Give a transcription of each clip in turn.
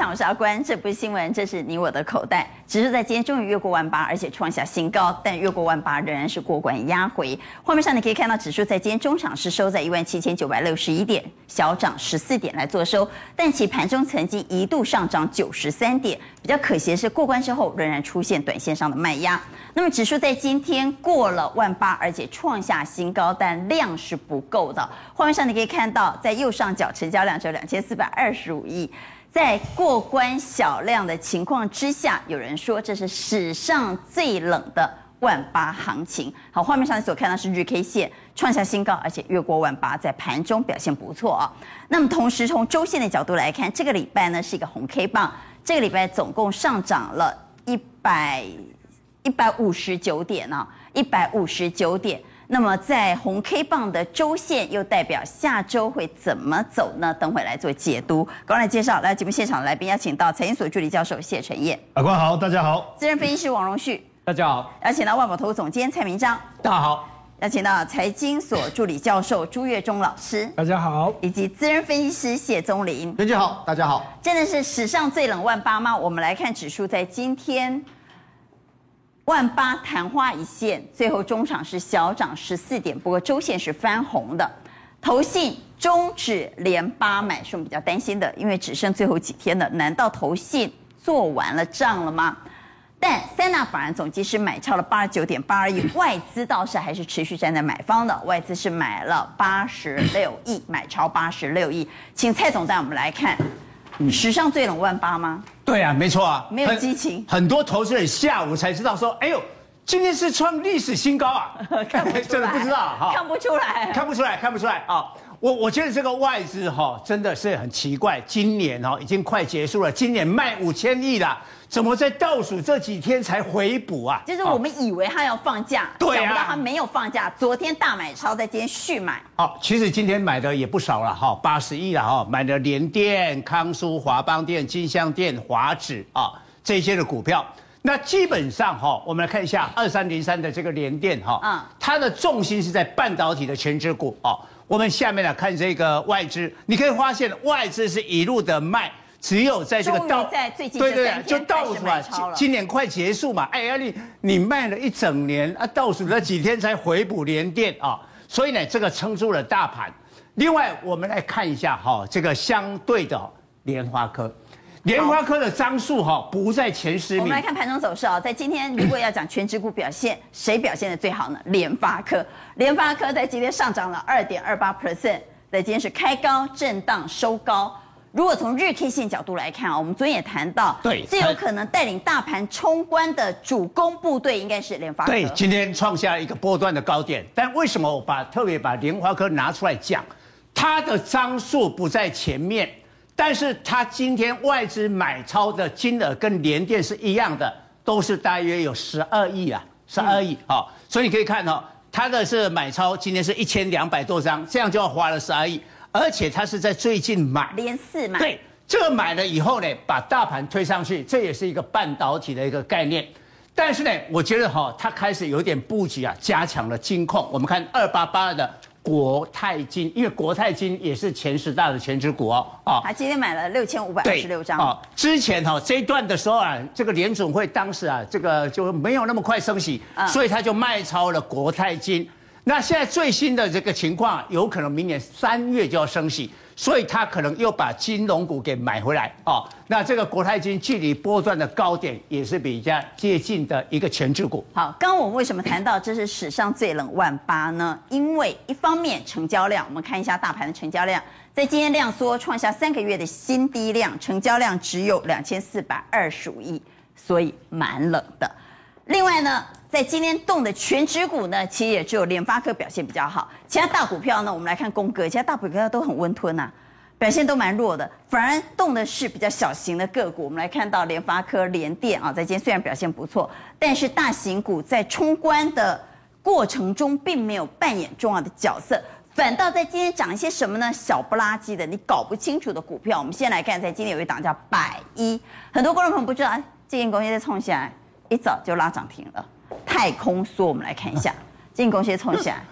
场，我是阿关。这不是新闻，这是你我的口袋。指数在今天终于越过万八，而且创下新高，但越过万八仍然是过关压回。画面上你可以看到，指数在今天中场是收在一万七千九百六十一点，小涨十四点来做收。但其盘中曾经一度上涨九十三点，比较可惜的是过关之后仍然出现短线上的卖压。那么指数在今天过了万八，而且创下新高，但量是不够的。画面上你可以看到，在右上角成交量只有两千四百二十五亿。在过关小量的情况之下，有人说这是史上最冷的万八行情。好，画面上所看到是日 K 线创下新高，而且越过万八，在盘中表现不错啊。那么同时从周线的角度来看，这个礼拜呢是一个红 K 棒，这个礼拜总共上涨了一百一百五十九点啊，一百五十九点。那么在红 K 棒的周线又代表下周会怎么走呢？等会来做解读。刚来介绍来节目现场的来宾，邀请到财经所助理教授谢晨彦。阿关好，大家好。资深分析师王荣旭，大家好。邀请到万宝投总监蔡明章，大家好。邀请到财经所助理教授朱月忠老师，大家好。以及资深分析师谢宗林，大家好，大家好。真的是史上最冷万八吗？我们来看指数在今天。万八昙花一现，最后中场是小涨十四点，不过周线是翻红的。投信终止连八买，是我们比较担心的，因为只剩最后几天了，难道投信做完了账了吗？但三大法人总计是买超了八十九点八二亿，外资倒是还是持续站在买方的，外资是买了八十六亿，买超八十六亿。请蔡总带我们来看。史上最冷万八吗？对啊，没错啊，没有激情很。很多投资人下午才知道说，哎呦，今天是创历史新高啊！看不出来 真的不知道哈，看不出来，看不出来，看不出来啊！我我觉得这个外资哈真的是很奇怪，今年哦已经快结束了，今年卖五千亿了。怎么在倒数这几天才回补啊？就是我们以为他要放假，对啊，想不到他没有放假。昨天大买超，在今天续买。哦，其实今天买的也不少了哈，八十亿了哈，买了联电、康舒、华邦电、金香电、华指啊这些的股票。那基本上哈，我们来看一下二三零三的这个联电哈，嗯，它的重心是在半导体的全值股哦。我们下面来看这个外资，你可以发现外资是一路的卖。只有在这个倒在最近对对对，就倒数啊，今年快结束嘛，哎呀你你卖了一整年啊，倒数那几天才回补连电啊，所以呢这个撑住了大盘。另外我们来看一下哈，这个相对的联发科，联发科的张数哈不在前十名。我们来看盘中走势啊，在今天如果要讲全指股表现，谁表现的最好呢？联发科，联发科在今天上涨了二点二八 percent，在今天是开高震荡收高。如果从日 K 线角度来看啊，我们昨天也谈到，对，最有可能带领大盘冲关的主攻部队应该是联发科。对，今天创下一个波段的高点。但为什么我把特别把联发科拿出来讲？它的张数不在前面，但是它今天外资买超的金额跟联电是一样的，都是大约有十二亿啊，十二亿。好，所以你可以看到，它的是买超，今天是一千两百多张，这样就要花了十二亿。而且它是在最近买，连四买，对，这个买了以后呢，把大盘推上去，这也是一个半导体的一个概念。但是呢，我觉得哈，它开始有点布局啊，加强了金控。我们看二八八的国泰金，因为国泰金也是前十大的全职股哦。啊，他今天买了六千五百二十六张。哦，之前哈这一段的时候啊，这个联总会当时啊，这个就没有那么快升息，所以他就卖超了国泰金。那现在最新的这个情况，有可能明年三月就要升息，所以他可能又把金融股给买回来哦。那这个国泰金距离波段的高点也是比较接近的一个权值股。好，刚刚我们为什么谈到这是史上最冷万八呢？因为一方面成交量，我们看一下大盘的成交量，在今天量缩，创下三个月的新低量，成交量只有两千四百二十五亿，所以蛮冷的。另外呢，在今天动的全值股呢，其实也只有联发科表现比较好，其他大股票呢，我们来看宫格，其他大股票都很温吞呐、啊，表现都蛮弱的，反而动的是比较小型的个股。我们来看到联发科、联电啊，在今天虽然表现不错，但是大型股在冲关的过程中并没有扮演重要的角色，反倒在今天涨一些什么呢？小不拉几的，你搞不清楚的股票。我们先来看，在今天有一档叫百一，很多观众朋友不知道，这间公司在冲起来，一早就拉涨停了。太空梭，我们来看一下，这间公司冲起来，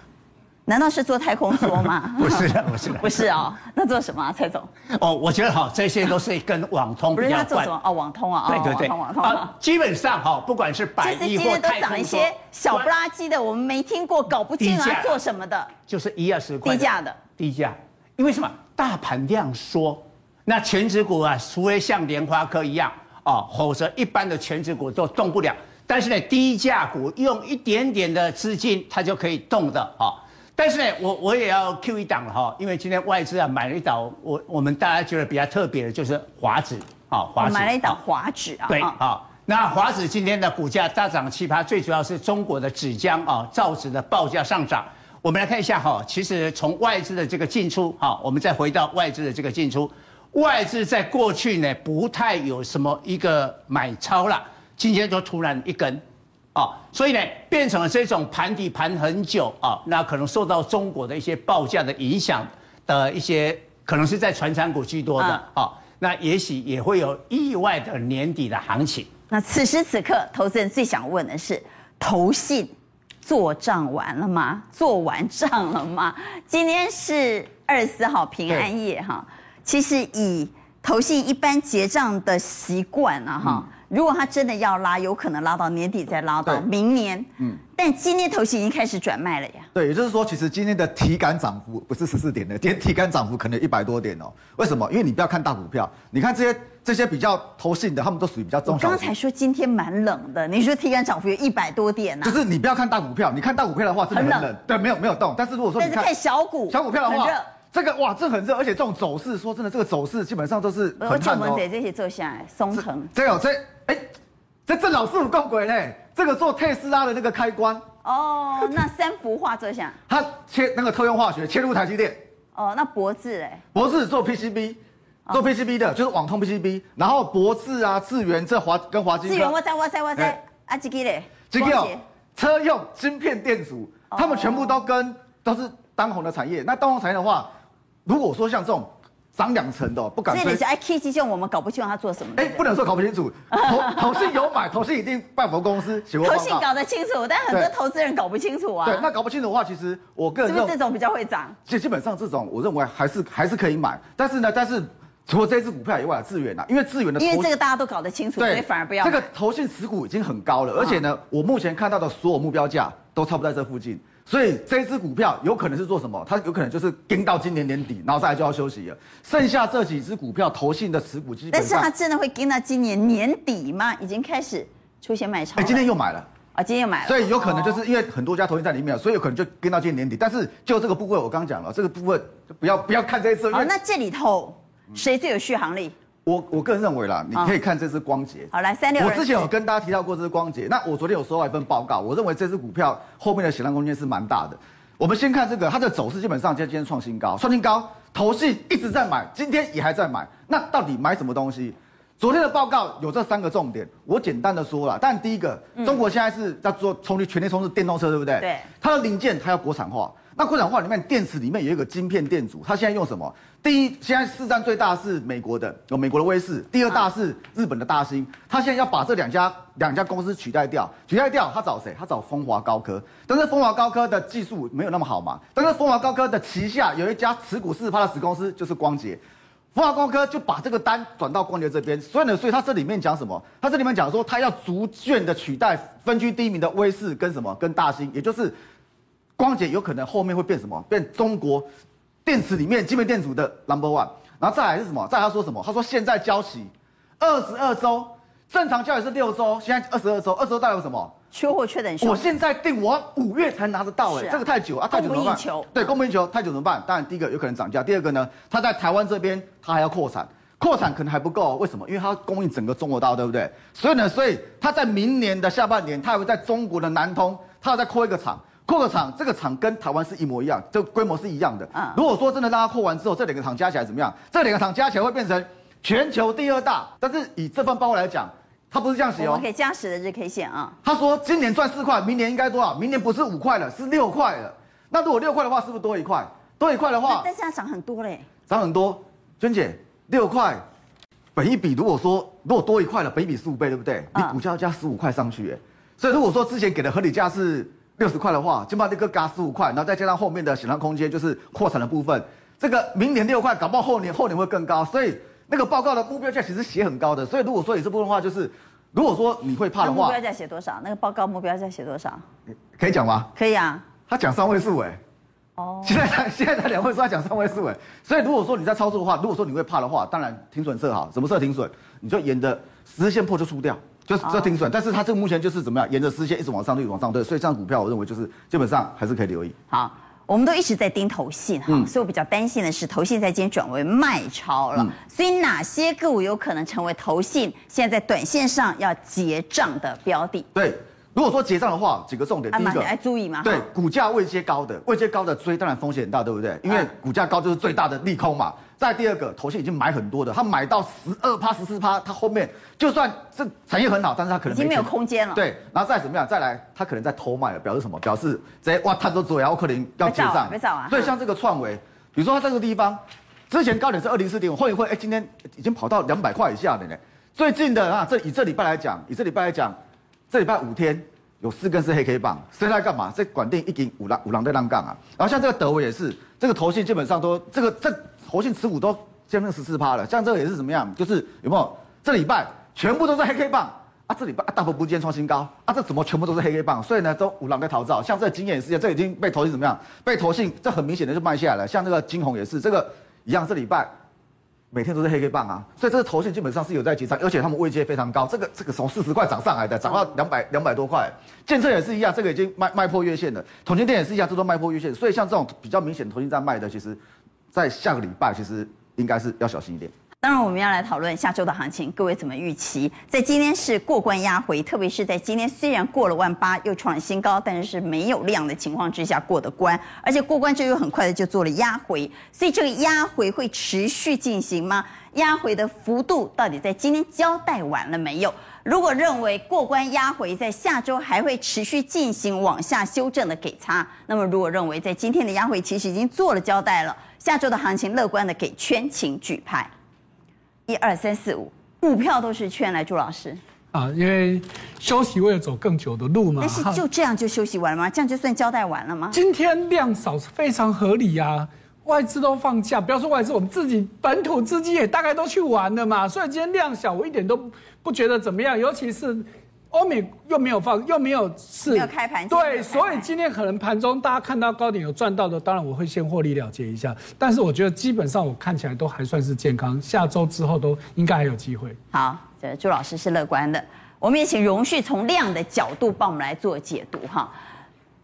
难道是做太空梭吗？不是的，不是的，不是哦。那做什么啊，蔡总？哦，我觉得哈，这些都是跟网通比较。不是他做什么？哦，网通啊。对对对，网通啊。基本上哈，不管是百亿或太空梭，一些小不拉几的，我们没听过，搞不清啊，做什么的？就是一二十块。低价的。低价，因为什么？大盘量缩，那全指股啊，除非像莲花科一样哦，否则一般的全指股都动不了。但是呢，低价股用一点点的资金，它就可以动的啊。但是呢，我我也要 Q 一档了哈，因为今天外资啊买了一档，我我们大家觉得比较特别的就是华指啊，华指买了一档华指啊，对啊，那华指今天的股价大涨七趴，最主要是中国的纸浆啊造纸的报价上涨。我们来看一下哈，其实从外资的这个进出哈，我们再回到外资的这个进出，外资在过去呢不太有什么一个买超了，今天就突然一根。啊，所以呢，变成了这种盘底盘很久啊，那可能受到中国的一些报价的影响的一些，可能是在传产股居多的啊，那也许也会有意外的年底的行情。那此时此刻，投资人最想问的是：投信做账完了吗？做完账了吗？今天是二十四号平安夜哈，其实以投信一般结账的习惯啊哈。嗯如果他真的要拉，有可能拉到年底再拉到明年。嗯，但今天头型已经开始转卖了呀。对，也就是说，其实今天的体感涨幅不是十四点的，今天体感涨幅可能一百多点哦。为什么？因为你不要看大股票，你看这些这些比较投信的，他们都属于比较中小。我刚才说今天蛮冷的，你说体感涨幅有一百多点呢、啊？就是你不要看大股票，你看大股票的话真的很冷。很冷对，没有没有动。但是如果说但是看小股小股票的话，这个哇，这很热，而且这种走势，说真的，这个走势基本上都是很看的。我们这些做下来，松藤。这有这哎。这郑老师有够鬼嘞！这个做特斯拉的那个开关哦，那三幅画这下，他切那个特用化学切入台积电哦，那博智哎，博智做 PCB，做 PCB 的就是网通 PCB，然后博智啊、智源这华跟华晶，智原我在我在我在啊，这个嘞，这个车用晶片电阻，他们全部都跟都是当红的产业。那当红产业的话，如果说像这种。涨两成的，不敢说。所以你是 I K 基金我们搞不清楚他做什么。哎，不能说搞不清楚。投 投信有买，投信一定拜佛公司写过。投信搞得清楚，但很多投资人搞不清楚啊。对，那搞不清楚的话，其实我个人是不是这种比较会涨？其实基本上这种，我认为还是还是可以买。但是呢，但是除了这支股票以外，智原啊，因为智原的，因为这个大家都搞得清楚，所以反而不要。这个投信持股已经很高了，而且呢，我目前看到的所有目标价都差不多在这附近。所以这支股票有可能是做什么？它有可能就是盯到今年年底，然后再来就要休息了。剩下这几支股票，投信的持股基本上，但是它真的会盯到今年年底吗？已经开始出现卖超。哎，今天又买了啊！今天又买了，所以有可能就是因为很多家投信在里面，所以有可能就跟到今年年底。但是就这个部位，我刚讲了，这个部分就不要不要看这一次。好，那这里头谁最有续航力？我我个人认为啦，你可以看这支光頡。好，来三六。我之前有跟大家提到过这支光頡，那我昨天有收到一份报告，我认为这支股票后面的显量空间是蛮大的。我们先看这个，它的走势基本上就今天创新高，创新高，投信一直在买，今天也还在买。那到底买什么东西？昨天的报告有这三个重点，我简单的说了。但第一个，中国现在是在做充电、全力充是电动车，对不对？对。它的零件它要国产化。那国产化里面，电池里面有一个晶片电阻，它现在用什么？第一，现在市占最大是美国的，有美国的威盛；第二大是日本的大兴。它现在要把这两家两家公司取代掉，取代掉，它找谁？它找风华高科。但是风华高科的技术没有那么好嘛？但是风华高科的旗下有一家持股四十趴的子公司，就是光頡。风华高科就把这个单转到光頡这边，所以呢，所以它这里面讲什么？它这里面讲说，它要逐渐的取代分居第一名的威盛跟什么？跟大兴，也就是。光頡有可能后面会变什么？变中国电池里面基本电阻的 number one，然后再来是什么？再来他说什么？他说现在交期二十二周，正常交期是六周，现在二十二周，二十二代表什么？缺货缺等性。我现在订，我五月才拿得到哎、欸，啊、这个太久啊，太久怎么办？对，供不应求，太久怎么办？当然第一个有可能涨价，第二个呢，他在台湾这边他还要扩产，扩产可能还不够，为什么？因为他供应整个中国大陆，对不对？所以呢，所以他在明年的下半年，他还会在中国的南通，他要再扩一个厂。扩个厂，这个厂跟台湾是一模一样，这个规模是一样的。嗯，如果说真的让它扩完之后，这两个厂加起来怎么样？这两个厂加起来会变成全球第二大。但是以这份报告来讲，它不是这样写哦。我们可以加十的日 K 线啊。他说今年赚四块，明年应该多少？明年不是五块了，是六块了。那如果六块的话，是不是多一块？多一块的话，但是它涨很多嘞。涨很多，娟姐，六块，本一比如果说如果多一块了，本一比十五倍，对不对？你股价要加十五块上去，哎，所以如果说之前给的合理价是。六十块的话，就把那个嘎十五块，然后再加上后面的想象空间，就是扩产的部分，这个明年六块，搞不好后年后年会更高。所以那个报告的目标价其实写很高的。所以如果说你这部分的话，就是如果说你会怕的话，目标价写多少？那个报告目标价写多少？可以讲吗？可以啊。他讲三位数哎。哦。现在才现在才两位数，他讲三位数哎。所以如果说你在操作的话，如果说你会怕的话，当然停损设好，什么设停损？你就沿着十日线破就出掉。就是这停损，但是它这个目前就是怎么样，沿着丝线一直往上，推往上推，所以这张股票我认为就是基本上还是可以留意。好，我们都一直在盯投信哈，嗯、所以我比较担心的是投信在今天转为卖超了，嗯、所以哪些个股有可能成为投信现在在短线上要结账的标的？对，如果说结账的话，几个重点，第一个来注意嘛，对，股价位阶高的，位阶高的追当然风险很大，对不对？因为股价高就是最大的利空嘛。再第二个，投信已经买很多的，他买到十二趴、十四趴，他后面就算这产业很好，但是他可能已经没有空间了。对，然后再怎么样，再来，他可能在偷卖了，表示什么？表示这些哇，他都做，呀，我可能要结账。没找啊！所以像这个创维，比如说他这个地方，之前高点是二零四点五，会一会哎，今天已经跑到两百块以下的呢？最近的啊，这以这礼拜来讲，以这礼拜来讲，这礼拜五天有四根是黑 K 棒，现在干嘛？在管定一根五浪五浪在浪杠啊。然后像这个德维也是，这个头信基本上都这个这投信持股都。现在十四趴了，像这个也是怎么样？就是有没有这礼拜全部都是黑 K 棒啊？这礼拜啊大幅不见创新高啊？这怎么全部都是黑 K 棒？所以呢，都五浪在逃造。像这个经验事件，这已经被投信怎么样？被投信这很明显的就卖下来了。像这个金红也是，这个一样，这礼拜每天都是黑 K 棒啊。所以这个投信基本上是有在结账，而且他们位阶非常高。这个这个从四十块涨上来的，涨到两百两百多块。建设也是一样，这个已经卖卖破月线了。统积电也是一样，这都卖破月线。所以像这种比较明显的投信在卖的，其实，在下个礼拜其实。应该是要小心一点。当然，我们要来讨论下周的行情，各位怎么预期？在今天是过关压回，特别是在今天虽然过了万八，又创新高，但是是没有量的情况之下过的关，而且过关之后又很快的就做了压回，所以这个压回会持续进行吗？压回的幅度到底在今天交代完了没有？如果认为过关压回在下周还会持续进行往下修正的给差，那么如果认为在今天的压回其实已经做了交代了。下周的行情乐观的给圈，请举牌，一二三四五，股票都是圈来，朱老师啊，因为休息为了走更久的路嘛。但是就这样就休息完了吗？这样就算交代完了吗？今天量少是非常合理啊，外资都放假，不要说外资，我们自己本土资金也大概都去玩了嘛，所以今天量小，我一点都不觉得怎么样，尤其是。欧美又没有放，又没有是，没有开盘，对，所以今天可能盘中大家看到高点有赚到的，当然我会先获利了结一下。但是我觉得基本上我看起来都还算是健康，下周之后都应该还有机会。好，这朱老师是乐观的，我们也请荣旭从量的角度帮我们来做解读哈。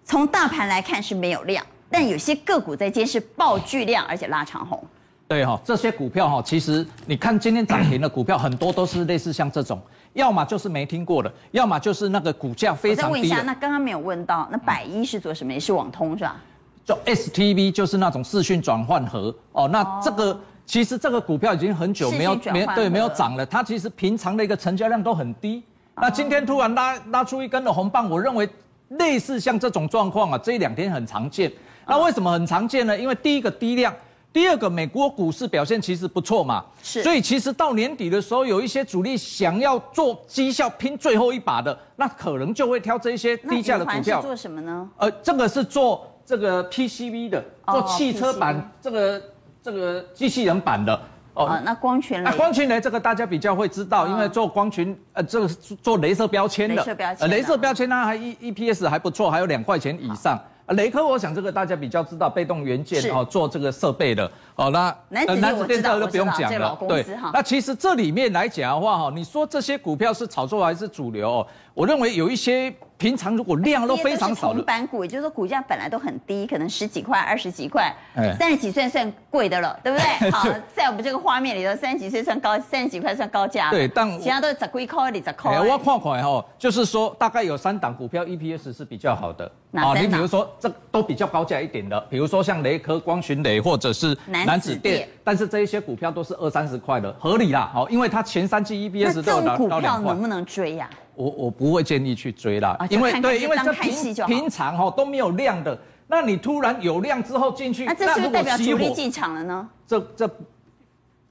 从大盘来看是没有量，但有些个股在今天是爆巨量，而且拉长红。对哈，这些股票哈，其实你看今天涨停的股票很多都是类似像这种。要么就是没听过的，要么就是那个股价非常低。我再问一下，那刚刚没有问到，那百一是做什么？也是网通是吧？就 STV 就是那种视讯转换盒哦。那这个、哦、其实这个股票已经很久没有没对没有涨了，它其实平常的一个成交量都很低。哦、那今天突然拉拉出一根的红棒，我认为类似像这种状况啊，这一两天很常见。那为什么很常见呢？因为第一个低量。第二个，美国股市表现其实不错嘛，是，所以其实到年底的时候，有一些主力想要做绩效拼最后一把的，那可能就会挑这一些低价的股票。做什么呢？呃，这个是做这个 PCB 的，做汽车版、哦、这个这个机器人版的。哦，哦，那光群雷，啊、光群雷这个大家比较会知道，哦、因为做光群呃，这个是做镭射标签的，镭射标签，呃，镭射标签它还 E EPS 还不错，还有两块钱以上。啊，雷科，我想这个大家比较知道，被动元件哦，做这个设备的哦，那男子电这个就不用讲了，对，那其实这里面来讲的话哈，你说这些股票是炒作还是主流？哦，我认为有一些。平常如果量都非常少的，板股，也就是说股价本来都很低，可能十几块、二十几块，三十几算算贵的了，对不 对？好，在我们这个画面里头，三十几岁算高，三十几块算高价。对，但其他都是十几块、二十块。我看看哈，就是说大概有三档股票 EPS 是比较好的。啊？你比如说这都比较高价一点的，比如说像雷科、光群雷或者是南子电，但是这一些股票都是二三十块的，合理啦。好，因为它前三季 EPS 都有到两块。股票能不能追呀？我我不会建议去追啦，因为对，因为这平平常哈都没有量的，那你突然有量之后进去，那这是不是代表主力进场了呢？这这，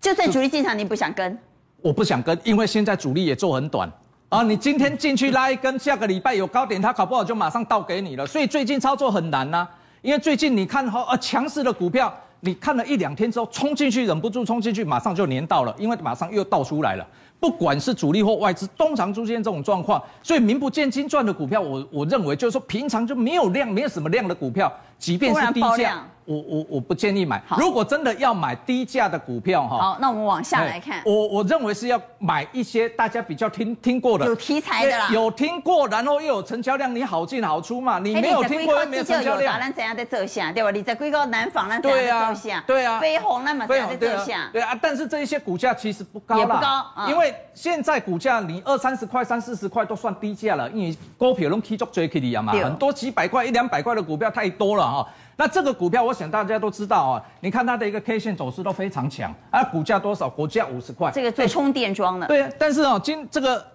就算主力进场，你不想跟？我不想跟，因为现在主力也做很短，啊，你今天进去拉一根，下个礼拜有高点，它搞不好就马上倒给你了。所以最近操作很难呐、啊，因为最近你看哈，呃，强势的股票，你看了一两天之后冲进去，忍不住冲进去，马上就粘到了，因为马上又倒出来了。不管是主力或外资，通常出现这种状况，所以名不见经传的股票，我我认为就是说平常就没有量，没有什么量的股票，即便是低价。我我我不建议买。如果真的要买低价的股票哈，好，那我们往下来看。我我认为是要买一些大家比较听听过的，有题材的啦，有听过，然后又有成交量，你好进好出嘛。你没有听过，没有成交量。咱怎样在做下，对吧？你在硅高南纺那对啊，对啊，飞鸿那么怎样在做下，对啊。但是这一些股价其实不高，也不高，因为现在股价你二三十块、三四十块都算低价了，因为股票拢起足追起的嘛，很多几百块、一两百块的股票太多了哈。那这个股票，我想大家都知道啊，你看它的一个 K 线走势都非常强，啊，股价多少？股价五十块。这个最充电桩的。对，但是哦，今这个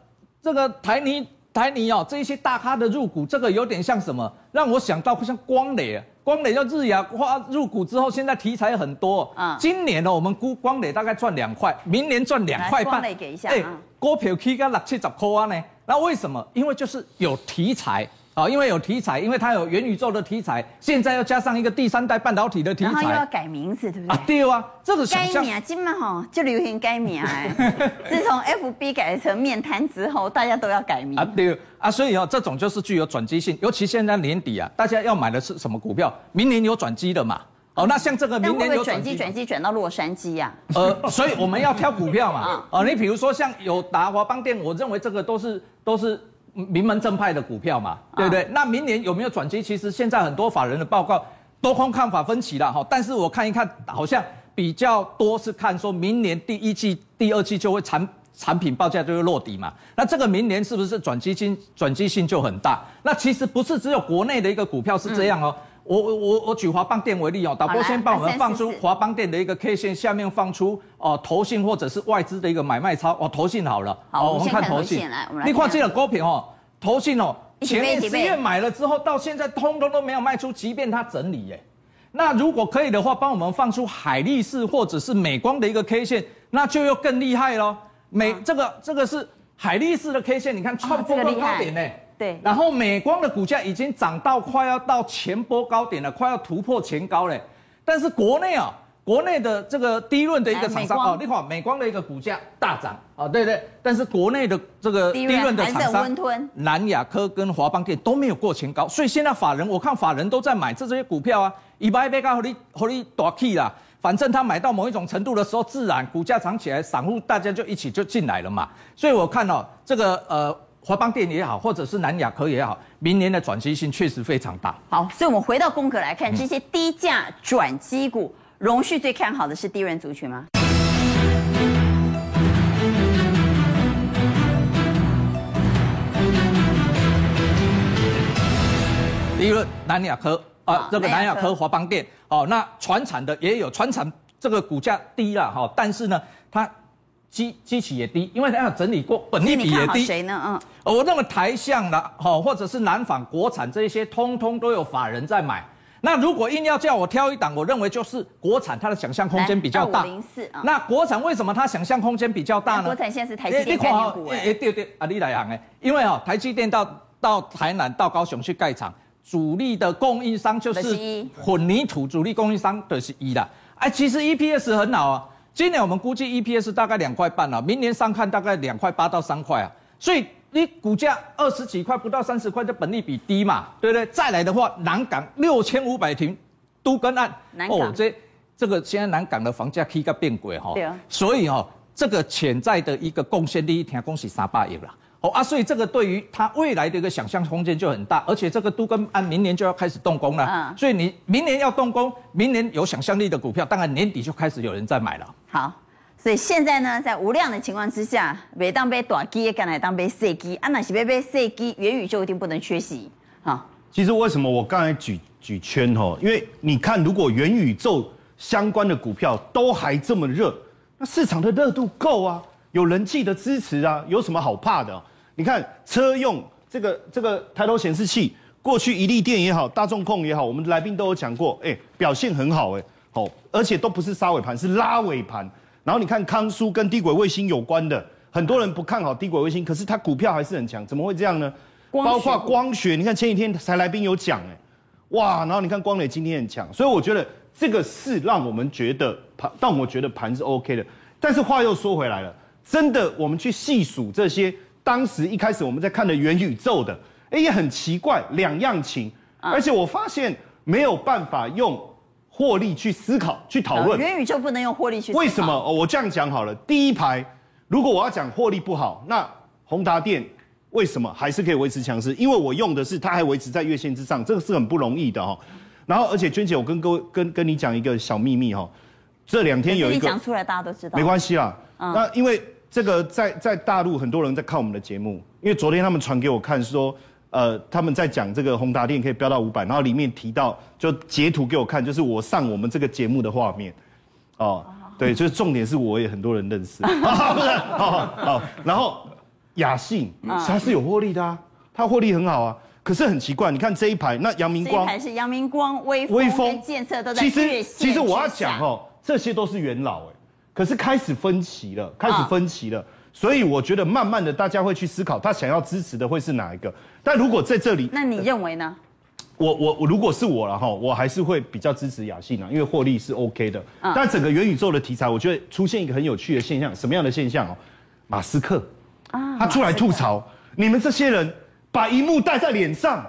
这个台泥台泥哦，这一些大咖的入股，这个有点像什么？让我想到像光磊啊，光磊叫日亚花入股之后，现在题材很多。嗯。今年呢，我们估光磊大概赚两块，明年赚两块半。光磊给一下。哎，股票起个六七十块啊呢？那为什么？因为就是有题材。好，因为有题材，因为它有元宇宙的题材，现在又加上一个第三代半导体的题材，然后又要改名字，对不对？啊，对啊，这个改名啊，今嘛哈就流行改名哎。自从 FB 改成面瘫之后，大家都要改名啊，对啊，所以哦，这种就是具有转机性，尤其现在年底啊，大家要买的是什么股票？明年有转机的嘛？哦，那像这个明年有转机，转机转到洛杉矶呀？呃，所以我们要挑股票嘛。哦，你比如说像有达、华邦电，我认为这个都是都是。名门正派的股票嘛，对不对？那明年有没有转机？其实现在很多法人的报告多空看法分歧了哈。但是我看一看，好像比较多是看说明年第一季、第二季就会产产品报价就会落底嘛。那这个明年是不是转机性转机性就很大？那其实不是只有国内的一个股票是这样哦。我我我我举华邦电为例哦，导播先帮我们放出华邦电的一个 K 线，下面放出哦投信或者是外资的一个买卖超哦投信好了，好，我们看投信，你看这个股票哦，投信哦，前面十月买了之后到现在通通都没有卖出，即便它整理耶，那如果可以的话，帮我们放出海力士或者是美光的一个 K 线，那就又更厉害喽。美这个这个是海力士的 K 线，你看创波高点呢。对，然后美光的股价已经涨到快要到前波高点了，快要突破前高嘞。但是国内啊，国内的这个低润的一个厂商哦，你看美光的一个股价大涨啊，对对。但是国内的这个低润的厂商，南亚科跟华邦电都没有过前高，所以现在法人我看法人都在买这这些股票啊，一百倍高和你和你大起啦，反正他买到某一种程度的时候，自然股价涨起来，散户大家就一起就进来了嘛。所以我看哦这个呃。华邦电也好，或者是南亚科也好，明年的转机性确实非常大。好，所以我们回到宫格来看，这些低价转机股，荣旭最看好的是低润族群吗？低润南亚科啊，这个南亚科华邦电哦，那船产的也有船产，这个股价低了哈，但是呢，它。基基期也低，因为它要整理过，本益比也低。谁呢？嗯，我认为台象的，哈，或者是南纺、国产这一些，通通都有法人在买。那如果硬要叫我挑一档，我认为就是国产，它的想象空间比较大。零四啊。那国产为什么它想象空间比较大呢？国产现在是台积电概念股哎。哎，对对，啊，你来讲哎，因为哈，台积电到到台南到高雄去盖厂，主力的供应商就是混凝土主力供应商的是一啦。哎，其实 EPS 很好啊。今年我们估计 EPS 大概两块半了，明年上看大概两块八到三块啊，所以你股价二十几块不到三十块的本利比低嘛，对不对？再来的话，南港六千五百平都跟案，哦，这这个现在南港的房价 K 个变轨哈，对啊，所以哈，这个潜在的一个贡献力，听讲是三百亿了。哦啊，所以这个对于它未来的一个想象空间就很大，而且这个都跟按明年就要开始动工了，嗯，所以你明年要动工，明年有想象力的股票，当然年底就开始有人在买了。好，所以现在呢，在无量的情况之下，每当被短基，敢来当被细基，啊，那是被被细基，元宇宙一定不能缺席。好，其实为什么我刚才举举圈哈？因为你看，如果元宇宙相关的股票都还这么热，那市场的热度够啊。有人气的支持啊，有什么好怕的？你看车用这个这个抬头显示器，过去一利电也好，大众控也好，我们来宾都有讲过，哎，表现很好，哎，好，而且都不是杀尾盘，是拉尾盘。然后你看康舒跟低轨卫星有关的，很多人不看好低轨卫星，可是它股票还是很强，怎么会这样呢？光包括光学，你看前几天才来宾有讲哎，哇，然后你看光磊今天很强，所以我觉得这个是让我们觉得盘，让我觉得盘是 OK 的。但是话又说回来了，真的我们去细数这些当时一开始我们在看的元宇宙的，哎，也很奇怪，两样情，而且我发现没有办法用获利去思考去讨论。元宇宙不能用获利去思考。为什么？哦，我这样讲好了，第一排，如果我要讲获利不好，那宏达电。为什么还是可以维持强势？因为我用的是它还维持在月线之上，这个是很不容易的哈。然后，而且娟姐，我跟各位跟跟你讲一个小秘密哈，这两天有一个讲出来，大家都知道。没关系啦，那因为这个在在大陆很多人在看我们的节目，因为昨天他们传给我看说，呃，他们在讲这个宏达电可以飙到五百，然后里面提到就截图给我看，就是我上我们这个节目的画面，哦，对，就是重点是我也很多人认识，不 是，好好，然后。雅信，它是有获利的啊，它获利很好啊。可是很奇怪，你看这一排，那阳明光，这一排是阳明光、微微风、建设都在其实其实我要讲哦，这些都是元老哎，可是开始分歧了，开始分歧了。所以我觉得慢慢的大家会去思考，他想要支持的会是哪一个。但如果在这里，那你认为呢？我我我如果是我了哈，我还是会比较支持雅信啊，因为获利是 OK 的。但整个元宇宙的题材，我觉得出现一个很有趣的现象，什么样的现象哦？马斯克。啊！他出来吐槽你们这些人把荧幕戴在脸上，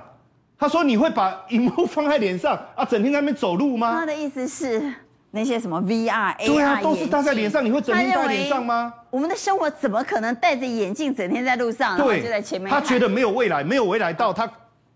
他说你会把荧幕放在脸上啊，整天在那边走路吗？他的意思是那些什么 VR、AR 对啊，都是戴在脸上，你会整天戴脸上吗？我们的生活怎么可能戴着眼镜整天在路上？对，就在前面。他觉得没有未来，没有未来到他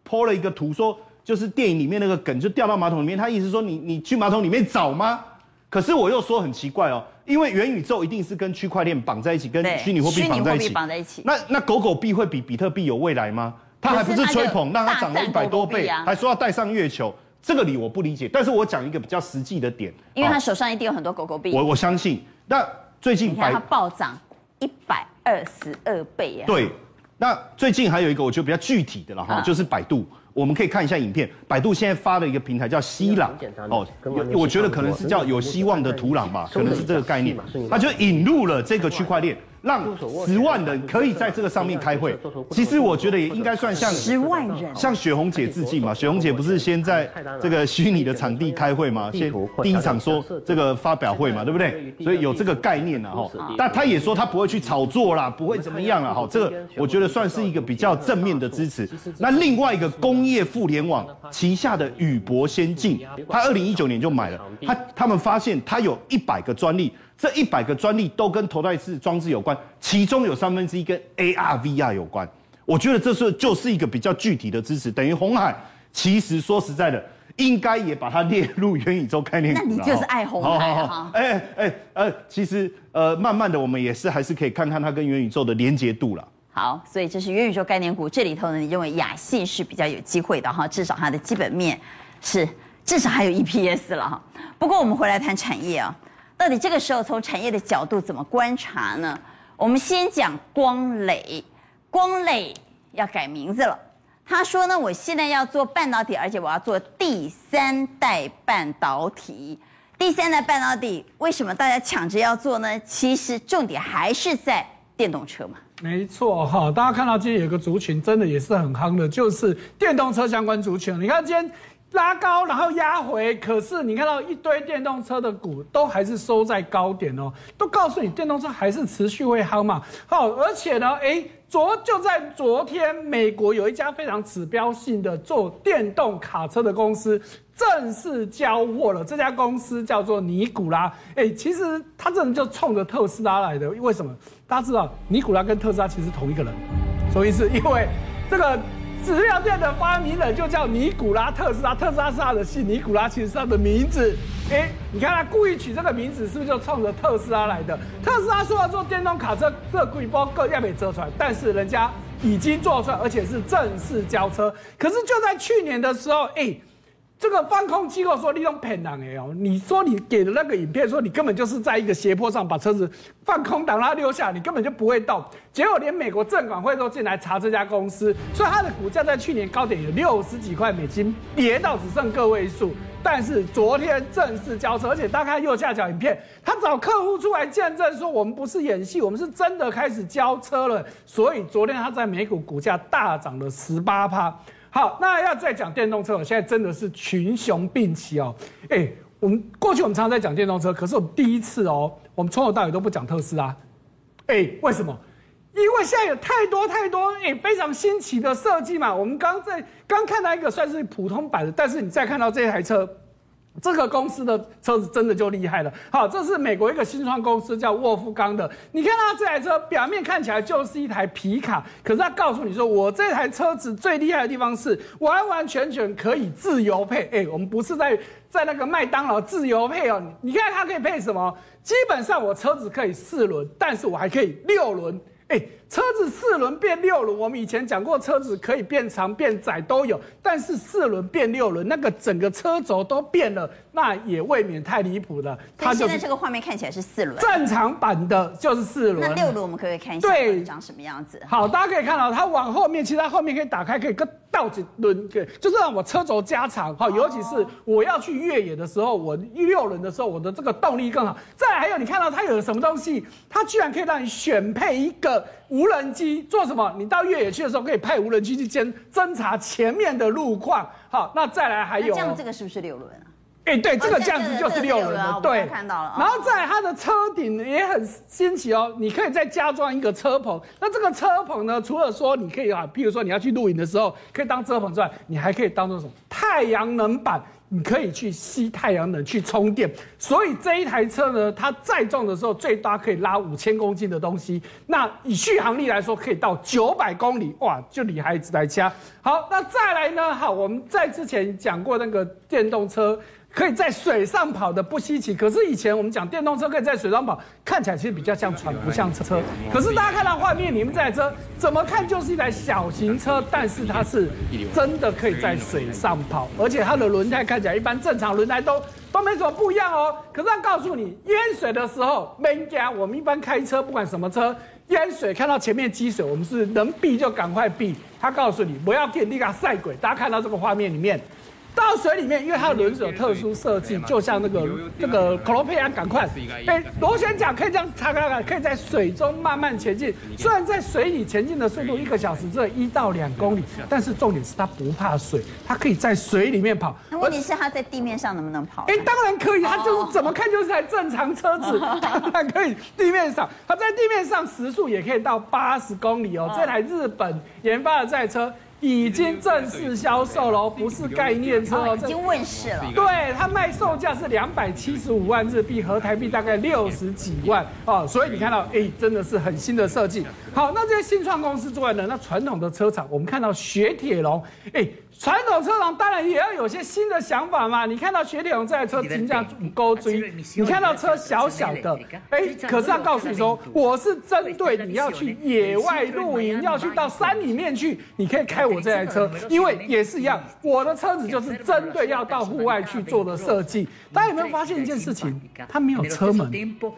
po 了一个图说，就是电影里面那个梗就掉到马桶里面，他意思说你你去马桶里面找吗？可是我又说很奇怪哦。因为元宇宙一定是跟区块链绑在一起，跟虚拟货币绑在一起。绑在一起。那那狗狗币会比比特币有未来吗？他还不是吹捧，让它涨了一百多倍，还说要带上月球，这个理我不理解。但是我讲一个比较实际的点，因为他手上一定有很多狗狗币。我我相信。那最近它暴涨一百二十二倍啊。对。那最近还有一个我觉得比较具体的了哈，就是百度。我们可以看一下影片，百度现在发了一个平台叫希朗哦，我觉得可能是叫有希望的土壤吧，可能是这个概念，它就引入了这个区块链。让十万人可以在这个上面开会，其实我觉得也应该算向十万人，向雪红姐致敬嘛。雪红姐不是先在这个虚拟的场地开会嘛？先第一场说这个发表会嘛，对不对？所以有这个概念了哈。但他也说他不会去炒作啦，不会怎么样了哈。这个我觉得算是一个比较正面的支持。那另外一个工业互联网旗下的宇博先进，他二零一九年就买了，他他们发现他有一百个专利。这一百个专利都跟头戴式装置有关，其中有三分之一跟 AR、VR 有关。我觉得这是就是一个比较具体的支持，等于红海其实说实在的，应该也把它列入元宇宙概念股。那你就是爱红海哈？哎哎呃，其实呃，慢慢的我们也是还是可以看看它跟元宇宙的连接度了。好，所以这是元宇宙概念股，这里头呢，你认为亚信是比较有机会的哈？至少它的基本面是至少还有 EPS 了哈。不过我们回来谈产业啊。到底这个时候从产业的角度怎么观察呢？我们先讲光磊，光磊要改名字了。他说呢，我现在要做半导体，而且我要做第三代半导体。第三代半导体为什么大家抢着要做呢？其实重点还是在电动车嘛。没错哈，大家看到今天有个族群真的也是很夯的，就是电动车相关族群。你看今天。拉高，然后压回，可是你看到一堆电动车的股都还是收在高点哦，都告诉你电动车还是持续会夯嘛。好，而且呢，哎，昨就在昨天，美国有一家非常指标性的做电动卡车的公司正式交货了。这家公司叫做尼古拉，哎，其实他这人就冲着特斯拉来的。为什么？大家知道尼古拉跟特斯拉其实同一个人，什么意思？因为这个。纸尿垫的发明人就叫尼古拉特斯拉，特斯拉是他的姓，尼古拉其实是他的名字。哎，你看他故意取这个名字，是不是就冲着特斯拉来的？特斯拉说要做电动卡车，这规波各样没折出来，但是人家已经做出来，而且是正式交车。可是就在去年的时候，哎，这个放空机构说你用骗人哎哦，你说你给的那个影片说你根本就是在一个斜坡上把车子放空挡，让它溜下，你根本就不会动。结果连美国证管会都进来查这家公司，所以它的股价在去年高点有六十几块美金，跌到只剩个位数。但是昨天正式交车，而且大家看右下角影片，他找客户出来见证说我们不是演戏，我们是真的开始交车了。所以昨天他在美股股价大涨了十八趴。好，那要再讲电动车，我现在真的是群雄并起哦。哎，我们过去我们常常在讲电动车，可是我们第一次哦，我们从头到尾都不讲特斯拉。哎，为什么？因为现在有太多太多诶非常新奇的设计嘛，我们刚在刚看到一个算是普通版的，但是你再看到这台车，这个公司的车子真的就厉害了。好，这是美国一个新创公司叫沃夫冈的，你看它这台车表面看起来就是一台皮卡，可是他告诉你说，我这台车子最厉害的地方是完完全全可以自由配。哎，我们不是在在那个麦当劳自由配哦，你看它可以配什么？基本上我车子可以四轮，但是我还可以六轮。哎，车子四轮变六轮，我们以前讲过，车子可以变长变窄都有，但是四轮变六轮，那个整个车轴都变了，那也未免太离谱了。它现在这个画面看起来是四轮，正常版的就是四轮。那六轮我们可不可以看一下，对，长什么样子？好，大家可以看到，它往后面，其实它后面可以打开，可以跟倒几轮，对，就是让我车轴加长。好，尤其是我要去越野的时候，我六轮的时候，我的这个动力更好。再来还有，你看到它有什么东西？它居然可以让你选配一个。无人机做什么？你到越野去的时候，可以派无人机去监侦查前面的路况。好，那再来还有，这样这个是不是六轮啊？哎、欸，对，这个这样子就是六轮的，对，看到了。然后在它的车顶也很新奇哦，你可以再加装一个车棚。那这个车棚呢，除了说你可以啊，譬如说你要去露营的时候可以当遮棚之外，你还可以当做什么？太阳能板。你可以去吸太阳能去充电，所以这一台车呢，它载重的时候最大可以拉五千公斤的东西。那以续航力来说，可以到九百公里，哇，就厉害来掐。好，那再来呢？好，我们在之前讲过那个电动车。可以在水上跑的不稀奇，可是以前我们讲电动车可以在水上跑，看起来其实比较像船，不像车。可是大家看到画面，你们这台车怎么看就是一台小型车，但是它是真的可以在水上跑，而且它的轮胎看起来一般正常轮胎都都没什么不一样哦。可是它告诉你，淹水的时候没加，我们一般开车不管什么车，淹水看到前面积水，我们是能避就赶快避。它告诉你不要给你个赛鬼，大家看到这个画面里面。到水里面，因为它的轮子有特殊设计，就像那个那个可罗佩亚，赶快，哎，螺旋桨可以这样擦开来，可以在水中慢慢前进。虽然在水里前进的速度一个小时只有一到两公里，但是重点是它不怕水，它可以在水里面跑。那问题是它在地面上能不能跑？哎，当然可以，它就是怎么看就是台正常车子，当然可以地面上。它在地面上时速也可以到八十公里哦。这台日本研发的赛车。已经正式销售了，不是概念车哦，已经问世了。对，它卖售价是两百七十五万日币，合台币大概六十几万哦。所以你看到，哎，真的是很新的设计。好，那这些新创公司之外呢，那传统的车厂，我们看到雪铁龙，哎。传统车厂当然也要有些新的想法嘛。你看到雪铁龙这台车金价高追，你看到车小小的，哎，可是要告诉你说，我是针对你要去野外露营，要去到山里面去，你可以开我这台车，因为也是一样，我的车子就是针对要到户外去做的设计。大家有没有发现一件事情？它没有车门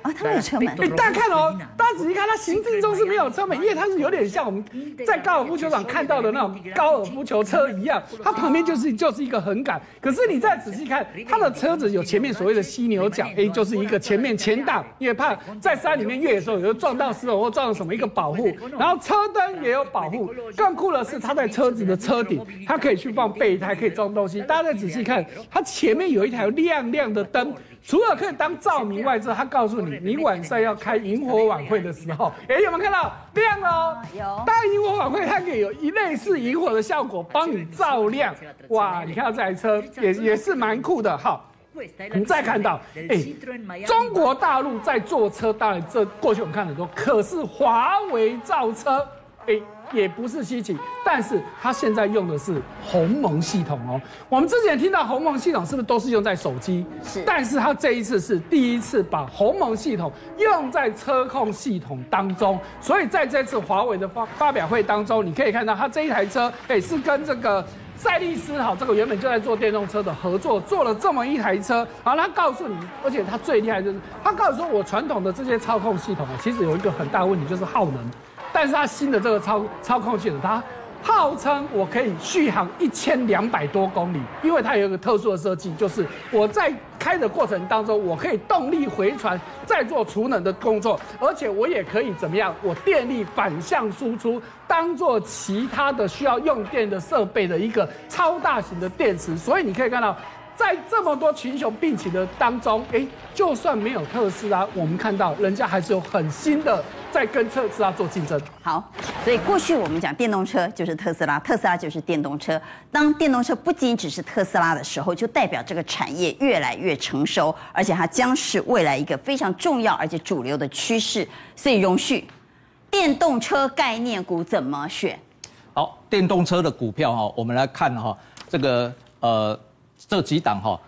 啊，它没有车门。哎，大家看哦，大家仔细看，它行进中是没有车门，因为它是有点像我们在高尔夫球场看到的那种高尔夫球车一样。它旁边就是就是一个横杆，可是你再仔细看，它的车子有前面所谓的犀牛角，哎，就是一个前面前挡，因为怕在山里面越野的时候有时候撞到石头或撞到什么一个保护，然后车灯也有保护。更酷的是，它在车子的车顶，它可以去放备胎，可以装东西。大家再仔细看，它前面有一台亮亮的灯。除了可以当照明外，之后他告诉你，你晚上要开萤火晚会的时候，哎，有没有看到亮了哦？有。当萤火晚会，它可以有一类似萤火的效果，帮你照亮。哇，你看到这台车也也是蛮酷的。好，你再看到，哎，中国大陆在做车，当然这过去我们看很多，可是华为造车，哎。也不是稀奇，但是它现在用的是鸿蒙系统哦。我们之前听到鸿蒙系统是不是都是用在手机？是。但是它这一次是第一次把鸿蒙系统用在车控系统当中，所以在这次华为的发发表会当中，你可以看到它这一台车，哎，是跟这个赛力斯哈，这个原本就在做电动车的合作，做了这么一台车，好，他告诉你，而且他最厉害就是，他告诉说我传统的这些操控系统啊，其实有一个很大的问题就是耗能，但是它新的这个操操控系统，它号称我可以续航一千两百多公里，因为它有一个特殊的设计，就是我在开的过程当中，我可以动力回传，再做储能的工作，而且我也可以怎么样？我电力反向输出，当做其他的需要用电的设备的一个超大型的电池。所以你可以看到。在这么多群雄并起的当中，哎，就算没有特斯拉，我们看到人家还是有很新的在跟特斯拉做竞争。好，所以过去我们讲电动车就是特斯拉，特斯拉就是电动车。当电动车不仅只是特斯拉的时候，就代表这个产业越来越成熟，而且它将是未来一个非常重要而且主流的趋势。所以荣旭，电动车概念股怎么选？好，电动车的股票哈，我们来看哈，这个呃。这几档哈，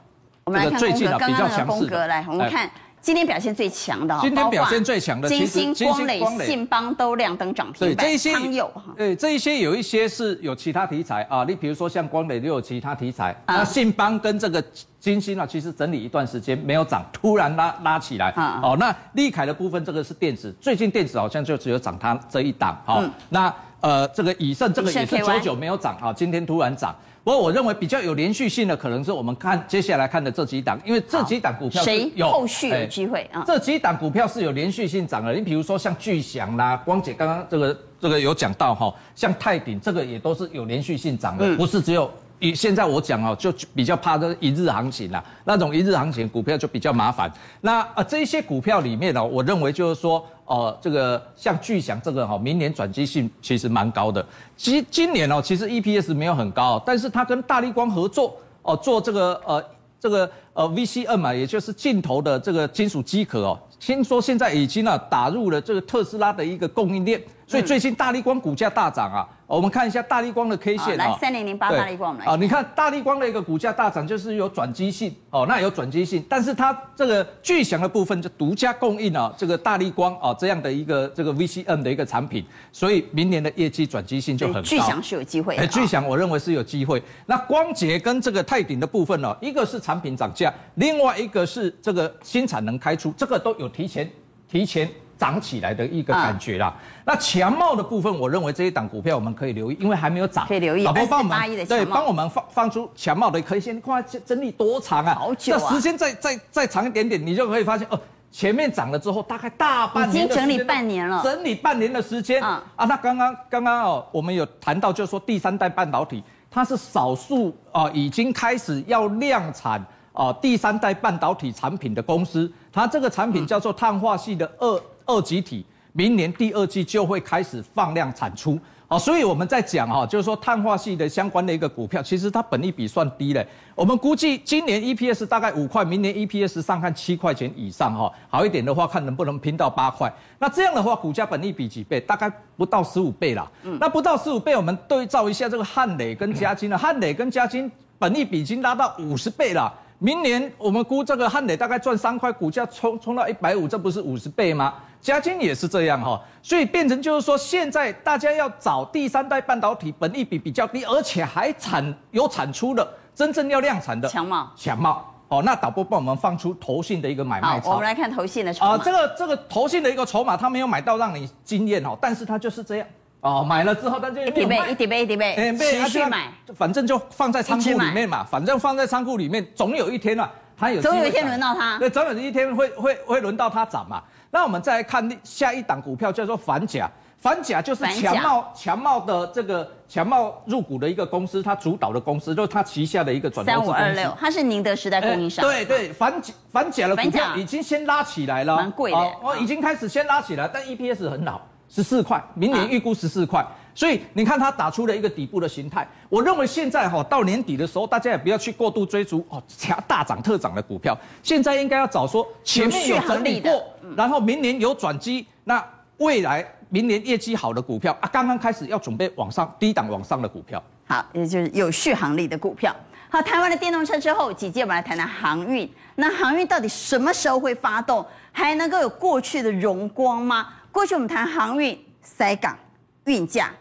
我们来看风格，刚刚的风格来，我们看今天表现最强的，今天表现最强的，金星、光磊、信邦都亮灯涨停板。对，这一些有，对，这一些有一些是有其他题材啊，你比如说像光磊就有其他题材，那信邦跟这个金星啊，其实整理一段时间没有涨，突然拉拉起来，哦，那利凯的部分这个是电子，最近电子好像就只有涨它这一档，好，那呃这个以盛这个也是久久没有涨啊，今天突然涨。不过我认为比较有连续性的，可能是我们看接下来看的这几档，因为这几档股票谁后续有机会啊？这几档股票是有连续性涨的。你比如说像巨祥啦，光姐刚刚这个这个有讲到哈，像泰鼎这个也都是有连续性涨的，不是只有。以现在我讲哦，就比较怕这一日行情啦，那种一日行情股票就比较麻烦。那啊，这些股票里面呢，我认为就是说，哦，这个像巨祥这个哈，明年转机性其实蛮高的。今今年哦，其实 EPS 没有很高，但是它跟大力光合作哦，做这个呃这个呃 VCM 嘛，也就是镜头的这个金属机壳哦，听说现在已经啊打入了这个特斯拉的一个供应链，所以最近大力光股价大涨啊。我们看一下大立光的 K 线来三零零八大立光，我们来啊，你看大立光的一个股价大涨，就是有转机性哦，那有转机性，但是它这个巨祥的部分就独家供应啊，这个大立光啊这样的一个这个 VCM 的一个产品，所以明年的业绩转机性就很高。巨祥是有机会，哎，巨祥我认为是有机会。那光洁跟这个泰鼎的部分呢，一个是产品涨价，另外一个是这个新产能开出，这个都有提前提前。涨起来的一个感觉啦。那强茂的部分，我认为这一档股票我们可以留意，因为还没有涨。可以留意。老婆帮我们对，帮我们放放出强茂的可以先看整理多长啊？好久啊！那时间再再再长一点点，你就可以发现哦，前面涨了之后，大概大半年。已经整理半年了。整理半年的时间。啊，那刚刚刚刚哦，我们有谈到，就是说第三代半导体，它是少数啊，已经开始要量产啊，第三代半导体产品的公司，它这个产品叫做碳化系的二。二极体明年第二季就会开始放量产出，好，所以我们在讲哈，就是说碳化系的相关的一个股票，其实它本益比算低嘞。我们估计今年 EPS 大概五块，明年 EPS 上看七块钱以上哈，好一点的话看能不能拼到八块。那这样的话，股价本益比几倍？大概不到十五倍啦。嗯，那不到十五倍，我们对照一下这个汉磊跟嘉金了？汉磊跟嘉金本益比已经拉到五十倍了。明年我们估这个汉磊大概赚三块，股价冲冲到一百五，这不是五十倍吗？嘉金也是这样哈，所以变成就是说，现在大家要找第三代半导体，本益比比较低，而且还产有产出的，真正要量产的强茂，强茂哦。那导播帮我们放出投信的一个买卖超，我们来看投信的筹码。啊，这个这个投信的一个筹码，他没有买到让你惊艳哦，但是他就是这样。哦，买了之后他就一点倍一点倍一点倍，哎，持续买，反正就放在仓库里面嘛，反正放在仓库里面，总有一天啊。它有总有一天轮到它，对，总有一天会会会轮到它涨嘛。那我们再来看下一档股票，叫做反甲，反甲就是强茂强茂的这个强茂入股的一个公司，它主导的公司，就是它旗下的一个转投资公司。三五二六，它是宁德时代供应商。对对，反甲反甲的股票已经先拉起来了，蛮贵的。哦，已经开始先拉起来，但 EPS 很老，十四块，明年预估十四块。所以你看它打出了一个底部的形态，我认为现在哈到年底的时候，大家也不要去过度追逐哦强大涨特涨的股票，现在应该要找说前面有整理过，然后明年有转机，那未来明年业绩好的股票啊，刚刚开始要准备往上低档往上的股票，好，也就是有续航力的股票。好，谈完了电动车之后，紧接着我们来谈谈航运。那航运到底什么时候会发动？还能够有过去的荣光吗？过去我们谈航运塞港运价。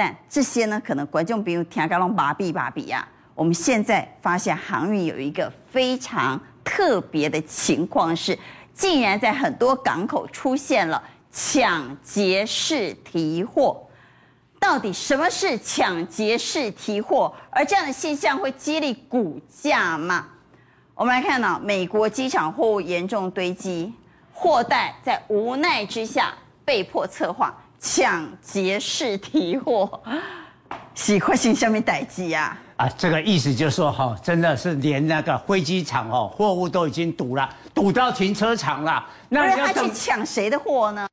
但这些呢，可能观众朋友听个拢麻痹麻痹呀。我们现在发现航运有一个非常特别的情况是，竟然在很多港口出现了抢劫式提货。到底什么是抢劫式提货？而这样的现象会激励股价吗？我们来看到美国机场货物严重堆积，货代在无奈之下被迫策划抢劫式提货。喜欢性下面逮鸡呀？啊，这个意思就是说，哈，真的是连那个飞机场哦，货物都已经堵了，堵到停车场了。那他去抢谁的货呢？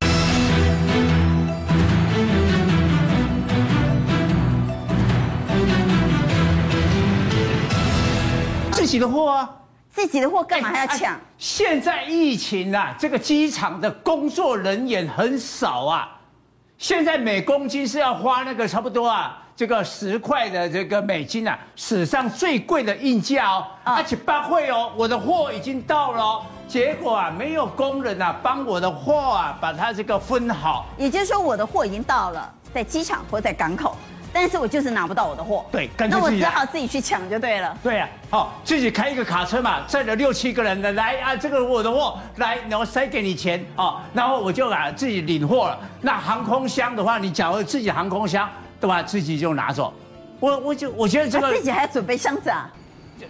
自己的货啊，自己的货干嘛还要抢？哎哎？现在疫情啊，这个机场的工作人员很少啊。现在每公斤是要花那个差不多啊。这个十块的这个美金啊，史上最贵的运价哦，而且八会哦，我的货已经到了，哦，结果啊，没有工人啊帮我的货啊把它这个分好。也就是说，我的货已经到了，在机场或在港口，但是我就是拿不到我的货。对，那我只好自己去抢就对了。对啊，好，哦，自己开一个卡车嘛，载了六七个人的来啊，这个我的货来，然后塞给你钱哦，然后我就把自己领货了。那航空箱的话，你假如自己航空箱。对吧？自己就拿走，我我就我觉得这个自己还要准备箱子啊，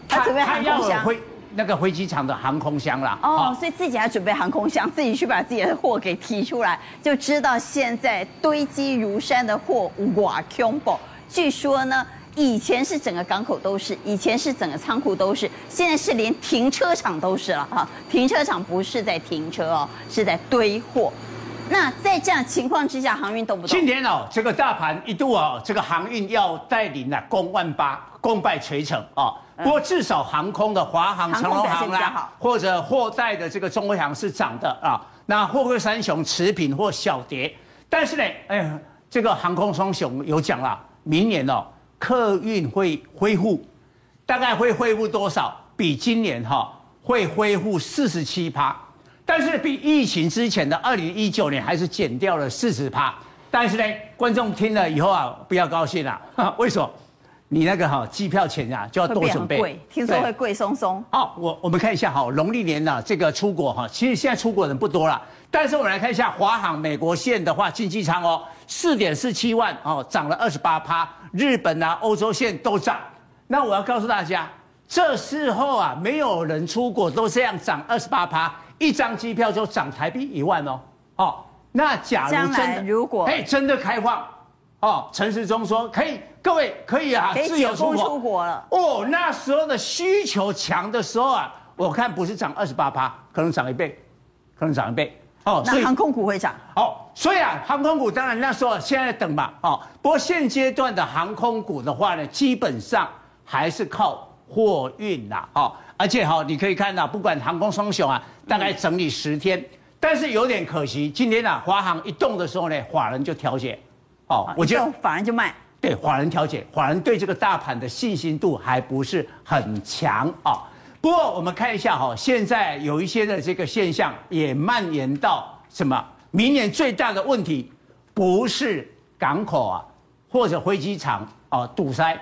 他准备航空箱，飞那个飞机场的航空箱啦。哦，所以自己还准备航空箱，自己去把自己的货给提出来，就知道现在堆积如山的货哇恐怖。据说呢，以前是整个港口都是，以前是整个仓库都是，现在是连停车场都是了哈。停车场不是在停车哦，是在堆货。那在这样情况之下，航运动不动？今天哦，这个大盘一度哦，这个航运要带领了攻万八，功败垂成啊。不过至少航空的华航、长龙航啦，或者货代的这个中威航是涨的啊。那货柜三雄持平或小跌，但是呢，哎呀，这个航空双雄有讲了，明年哦，客运会恢复，大概会恢复多少？比今年哈会恢复四十七趴。但是比疫情之前的二零一九年还是减掉了四十趴。但是呢，观众听了以后啊，不要高兴了。为什么？你那个哈机票钱啊就要多准备。贵，听说会贵松松。好，我我们看一下哈，农历年呢这个出国哈，其实现在出国人不多了。但是我们来看一下华航美国线的话，经济舱哦，四点四七万哦，涨了二十八趴。日本啊，欧洲线都涨。那我要告诉大家，这时候啊，没有人出国都这样涨二十八趴。一张机票就涨台币一万哦，哦，那假如真的如果哎真的开放，哦，陈时中说可以，各位可以啊，以自由出国，出国了。哦，那时候的需求强的时候啊，我看不是涨二十八趴，可能涨一倍，可能涨一倍。哦，那航空股会涨。哦，所以啊，航空股当然那时候现在等吧，哦，不过现阶段的航空股的话呢，基本上还是靠货运啦，哦。而且哈，你可以看到，不管航空双雄啊，大概整理十天，但是有点可惜，今天啊，华航一动的时候呢，法人就调节，哦，我就法人就卖，对，法人调节，法人对这个大盘的信心度还不是很强啊。不过我们看一下哈，现在有一些的这个现象也蔓延到什么？明年最大的问题不是港口啊，或者飞机场啊堵塞，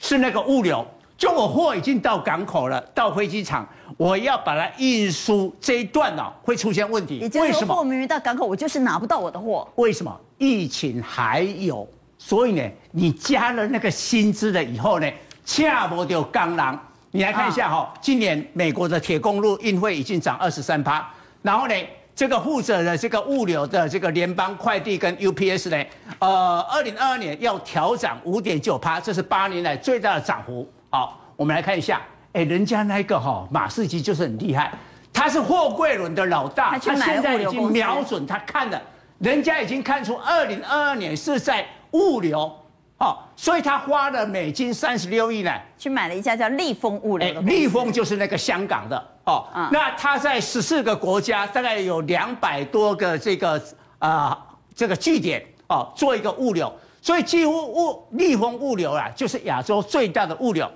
是那个物流。就我货已经到港口了，到飞机场，我要把它运输这一段呢、啊，会出现问题。为什么？货明明到港口，我就是拿不到我的货。为什么？疫情还有，所以呢，你加了那个薪资了以后呢，恰不就刚狼。你来看一下哈、哦，今年美国的铁公路运费已经涨二十三趴，然后呢，这个负责的这个物流的这个联邦快递跟 UPS 呢，呃，二零二二年要调涨五点九趴，这是八年来最大的涨幅。好，我们来看一下，哎，人家那个哈马士基就是很厉害，他是货柜轮的老大，他现在已经瞄准，他看了，人家已经看出二零二二年是在物流，哦，所以他花了美金三十六亿呢，去买了一家叫利丰物流的。利丰就是那个香港的哦，嗯、那他在十四个国家，大概有两百多个这个啊、呃、这个据点哦，做一个物流，所以几乎物利丰物流啊，就是亚洲最大的物流。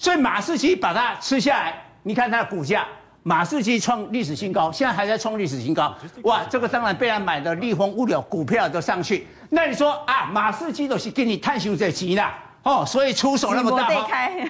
所以马士基把它吃下来，你看它的股价，马士基创历史新高，现在还在创历史新高。哇，这个当然被他买的利丰物流股票都上去。那你说啊，马士基都是给你探修这急啦，哦，所以出手那么大。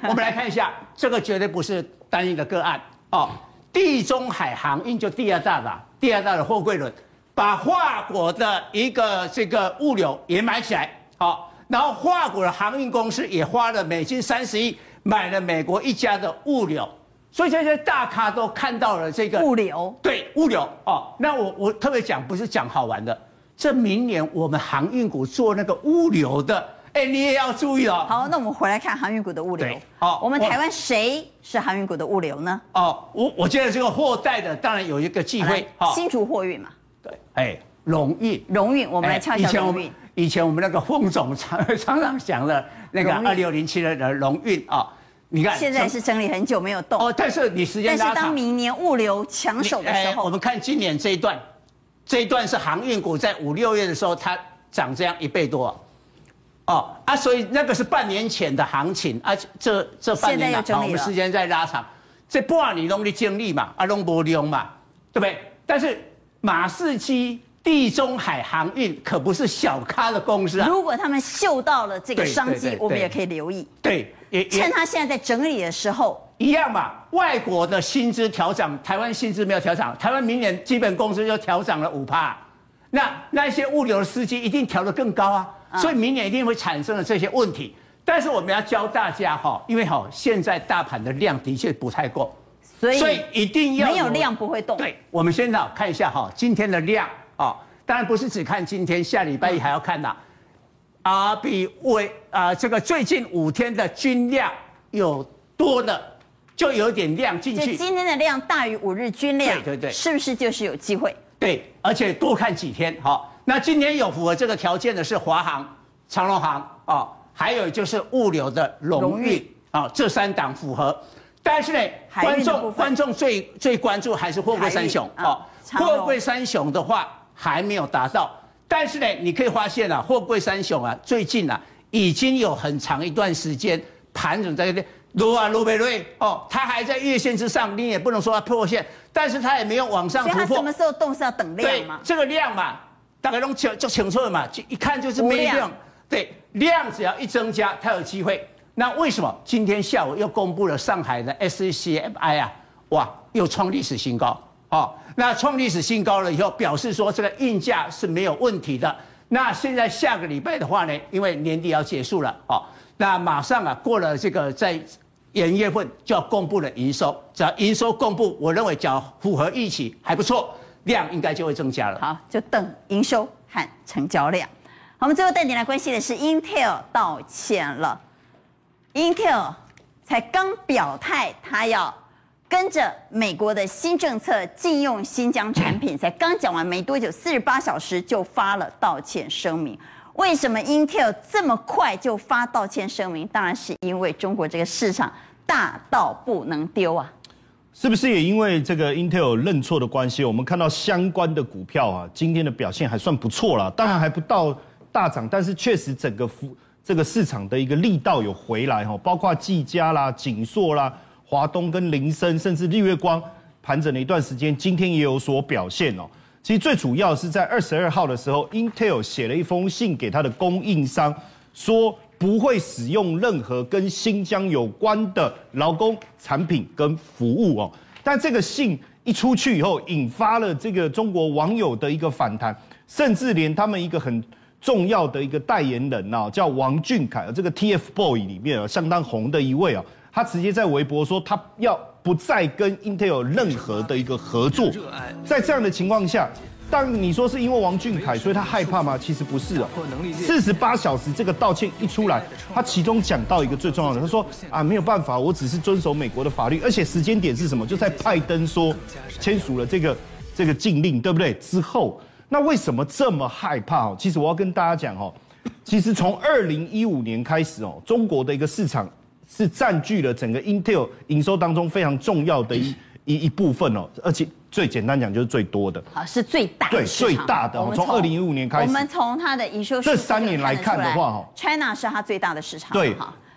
我们来看一下，这个绝对不是单一的个案哦。地中海航运就第二大的，第二大的货柜轮，把法国的一个这个物流也买起来，好、哦，然后法国的航运公司也花了美金三十亿买了美国一家的物流，所以这些大咖都看到了这个物流，对物流哦。那我我特别讲不是讲好玩的。这明年我们航运股做那个物流的，哎，你也要注意哦。好，那我们回来看航运股的物流。好，我们台湾谁是航运股的物流呢？哦，我我觉得这个货代的当然有一个机会。好，新竹货运嘛。对，哎，荣运，荣运，我们来敲一下荣运。以前我们那个凤总常常常讲的那个二六零七的龙运啊，你看现在是整理很久没有动。哦，但是你时间拉长。但是当明年物流抢手的时候，我们看今年这一段。这一段是航运股在五六月的时候，它涨这样一倍多，哦啊，所以那个是半年前的行情啊，这这半年了，我们时间在拉长，这半年拢的经历嘛，啊拢不用嘛，对不对？但是马士基地中海航运可不是小咖的公司啊，如果他们嗅到了这个商机，我们也可以留意，对，也趁他现在在整理的时候。一样嘛，外国的薪资调涨，台湾薪资没有调涨，台湾明年基本工资就调涨了五趴，那那些物流的司机一定调得更高啊，所以明年一定会产生了这些问题。但是我们要教大家哈，因为哈现在大盘的量的确不太够，所以所以一定要没有量不会动。对，我们先呢看一下哈今天的量啊，当然不是只看今天，下礼拜一还要看呐，啊比为啊这个最近五天的均量有多的。就有点量进去，今天的量大于五日均量，对对对，是不是就是有机会？对，而且多看几天，好，那今天有符合这个条件的是华航、长隆航啊，还有就是物流的荣运啊，这三档符合。但是呢，观众观众最最关注还是货柜三雄啊，货柜三雄的话还没有达到，但是呢，你可以发现啊，货柜三雄啊，最近啊已经有很长一段时间盘整在这边。罗啊罗贝瑞哦，它还在月线之上，你也不能说它破线，但是它也没有往上突破。它什么时候动是要等量吗？对，这个量嘛，大概都清就清楚了嘛，就一看就是没量。量对，量只要一增加，它有机会。那为什么今天下午又公布了上海的 SCFI 啊？哇，又创历史新高哦。那创历史新高了以后，表示说这个运价是没有问题的。那现在下个礼拜的话呢，因为年底要结束了哦。那马上啊，过了这个在元月份就要公布了营收，只要营收公布，我认为只要符合预期还不错，量应该就会增加了。好，就等营收和成交量。我们最后带你来关心的是 Intel 道歉了，Intel 才刚表态，他要跟着美国的新政策禁用新疆产品，才刚讲完没多久，四十八小时就发了道歉声明。为什么 Intel 这么快就发道歉声明？当然是因为中国这个市场大到不能丢啊！是不是也因为这个 Intel 认错的关系？我们看到相关的股票啊，今天的表现还算不错啦。当然还不到大涨，但是确实整个这个市场的一个力道有回来哈。包括技嘉啦、景硕啦、华东跟林森，甚至日月光盘整了一段时间，今天也有所表现哦。其实最主要是在二十二号的时候，Intel 写了一封信给他的供应商，说不会使用任何跟新疆有关的劳工产品跟服务哦。但这个信一出去以后，引发了这个中国网友的一个反弹，甚至连他们一个很重要的一个代言人呐，叫王俊凯，这个 TFBOY 里面啊相当红的一位啊，他直接在微博说他要。不再跟 Intel 任何的一个合作，在这样的情况下，当你说是因为王俊凯，所以他害怕吗？其实不是啊。四十八小时这个道歉一出来，他其中讲到一个最重要的，他说啊，没有办法，我只是遵守美国的法律，而且时间点是什么？就在拜登说签署了这个这个禁令，对不对？之后，那为什么这么害怕？哦，其实我要跟大家讲哦，其实从二零一五年开始哦，中国的一个市场。是占据了整个 Intel 营收当中非常重要的一一一部分哦，而且最简单讲就是最多的啊，是最大的对最大的。从二零一五年开始，我们从它的营收这三年来看的话，哈，China 是它最大的市场。对，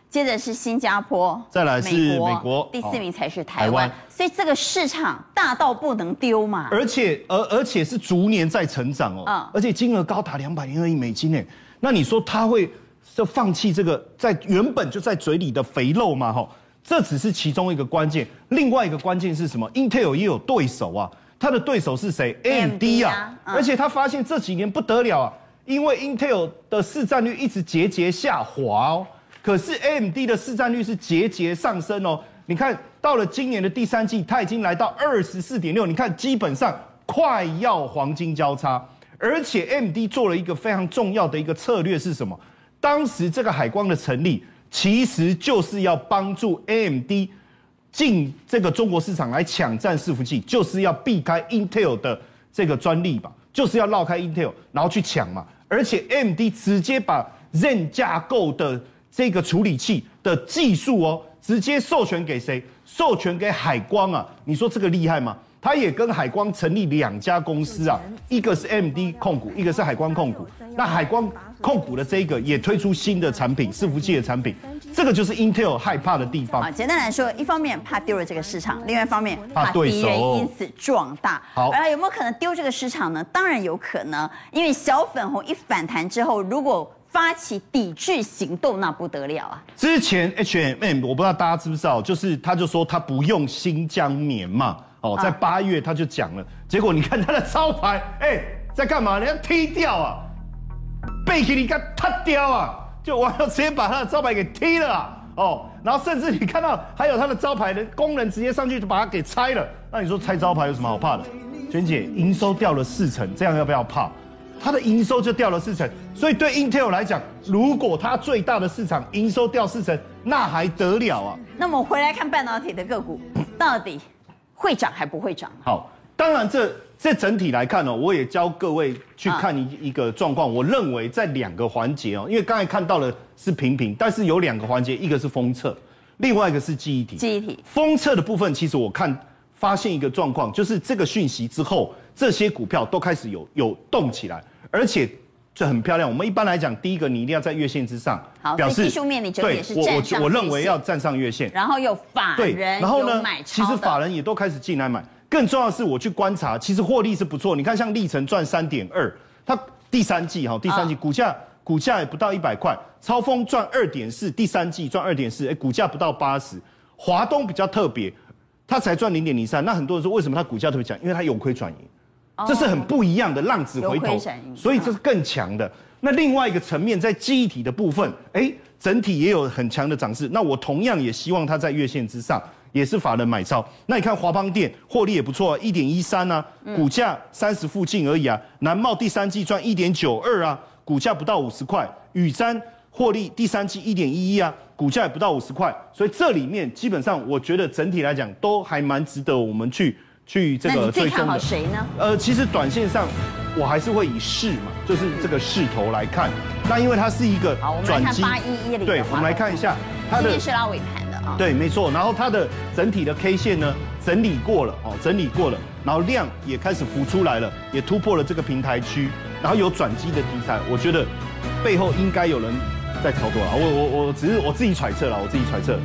接着是新加坡，再来是美国，第四名才是台湾。台。所以这个市场大到不能丢嘛。而且，而而且是逐年在成长哦。嗯。而且金额高达两百零二亿美金诶。那你说它会就放弃这个在原本就在嘴里的肥肉嘛？哈，这只是其中一个关键。另外一个关键是什么？Intel 也有对手啊。他的对手是谁？AMD 啊。而且他发现这几年不得了啊。因为 Intel 的市占率一直节节下滑哦，可是 AMD 的市占率是节节上升哦。你看到了今年的第三季，它已经来到二十四点六，你看基本上快要黄金交叉。而且 AMD 做了一个非常重要的一个策略是什么？当时这个海光的成立，其实就是要帮助 AMD 进这个中国市场来抢占伺服器，就是要避开 Intel 的这个专利吧。就是要绕开 Intel，然后去抢嘛，而且 AMD 直接把 Zen 架构的这个处理器的技术哦，直接授权给谁？授权给海光啊！你说这个厉害吗？他也跟海光成立两家公司啊，一个是 AMD 控股，一个是海光控股。那海光控股的这个也推出新的产品，伺服器的产品。这个就是 Intel 害怕的地方。啊，简单来说，一方面怕丢了这个市场，另外一方面怕敌人因此壮大。好，而有没有可能丢这个市场呢？当然有可能，因为小粉红一反弹之后，如果发起抵制行动，那不得了啊！之前 H&M 我不知道大家知不知道，就是他就说他不用新疆棉嘛。哦，在八月他就讲了，结果你看他的招牌，哎、欸，在干嘛？人家踢掉啊，背给你看，他掉啊，就我要直接把他的招牌给踢了啊！哦，然后甚至你看到还有他的招牌的工人直接上去就把它给拆了。那你说拆招牌有什么好怕的？娟姐，营收掉了四成，这样要不要怕？他的营收就掉了四成，所以对 Intel 来讲，如果它最大的市场营收掉四成，那还得了啊？那么回来看半导体的个股，到底？会涨还不会涨？好，当然这这整体来看呢，我也教各位去看一一个状况。我认为在两个环节哦，因为刚才看到了是平平，但是有两个环节，一个是封测，另外一个是记忆体。记忆体封测的部分，其实我看发现一个状况，就是这个讯息之后，这些股票都开始有有动起来，而且。这很漂亮。我们一般来讲，第一个你一定要在月线之上，好，表示技术面你觉得也是站上我我我认为要站上月线，然后有法人，对，然后呢，其实法人也都开始进来买。更重要的是，我去观察，其实获利是不错。你看，像力成赚三点二，它第三季哈，第三季股价股价也不到一百块。超丰赚二点四，第三季赚二点四，哎，股价不到八十。华东比较特别，它才赚零点零三。那很多人说，为什么它股价特别强？因为它有亏转盈。这是很不一样的浪子回头，所以这是更强的。那另外一个层面，在记忆体的部分，哎，整体也有很强的涨势。那我同样也希望它在月线之上，也是法人买超。那你看华邦电获利也不错，一点一三啊，股价三十附近而已啊。南茂第三季赚一点九二啊，股价不到五十块。宇瞻获利第三季一点一一啊，股价也不到五十块。所以这里面基本上，我觉得整体来讲都还蛮值得我们去。去这个最终的，最看好谁呢？呃，其实短线上我还是会以势嘛，就是这个势头来看。那因为它是一个转机，八一一零，对，我们来看一下它的是拉尾盘的啊。对，没错。然后它的整体的 K 线呢，整理过了哦，整理过了，然后量也开始浮出来了，也突破了这个平台区，然后有转机的题材，我觉得背后应该有人在操作啊。我我我只是我自己揣测了，我自己揣测。